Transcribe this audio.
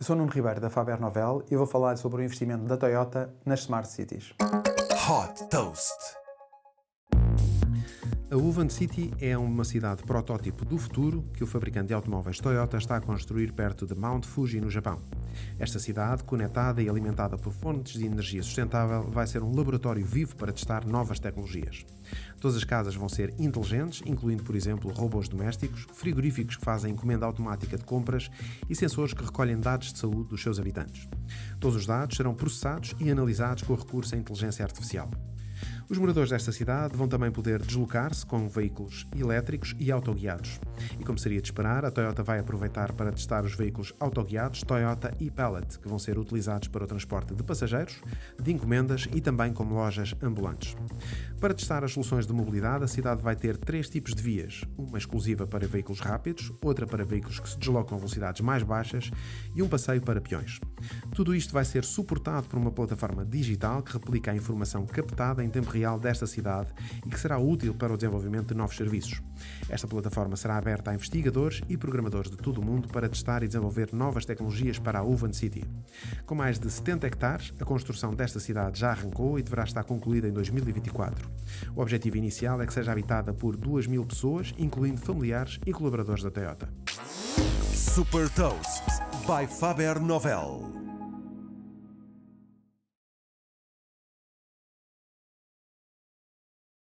Eu sou Nuno Ribeiro da Faber Novel e vou falar sobre o investimento da Toyota nas Smart Cities. Hot Toast. A Woven City é uma cidade protótipo do futuro que o fabricante de automóveis Toyota está a construir perto de Mount Fuji, no Japão. Esta cidade, conectada e alimentada por fontes de energia sustentável, vai ser um laboratório vivo para testar novas tecnologias. Todas as casas vão ser inteligentes, incluindo, por exemplo, robôs domésticos, frigoríficos que fazem encomenda automática de compras e sensores que recolhem dados de saúde dos seus habitantes. Todos os dados serão processados e analisados com recurso à inteligência artificial. Os moradores desta cidade vão também poder deslocar-se com veículos elétricos e autoguiados. E como seria de esperar, a Toyota vai aproveitar para testar os veículos autoguiados Toyota e-Pallet, que vão ser utilizados para o transporte de passageiros, de encomendas e também como lojas ambulantes. Para testar as soluções de mobilidade, a cidade vai ter três tipos de vias: uma exclusiva para veículos rápidos, outra para veículos que se deslocam a velocidades mais baixas e um passeio para peões. Tudo isto vai ser suportado por uma plataforma digital que replica a informação captada em tempo real desta cidade e que será útil para o desenvolvimento de novos serviços. Esta plataforma será aberta a investigadores e programadores de todo o mundo para testar e desenvolver novas tecnologias para a Oven City. Com mais de 70 hectares, a construção desta cidade já arrancou e deverá estar concluída em 2024. O objetivo inicial é que seja habitada por 2 mil pessoas, incluindo familiares e colaboradores da Toyota. Super Toast by Faber Novel.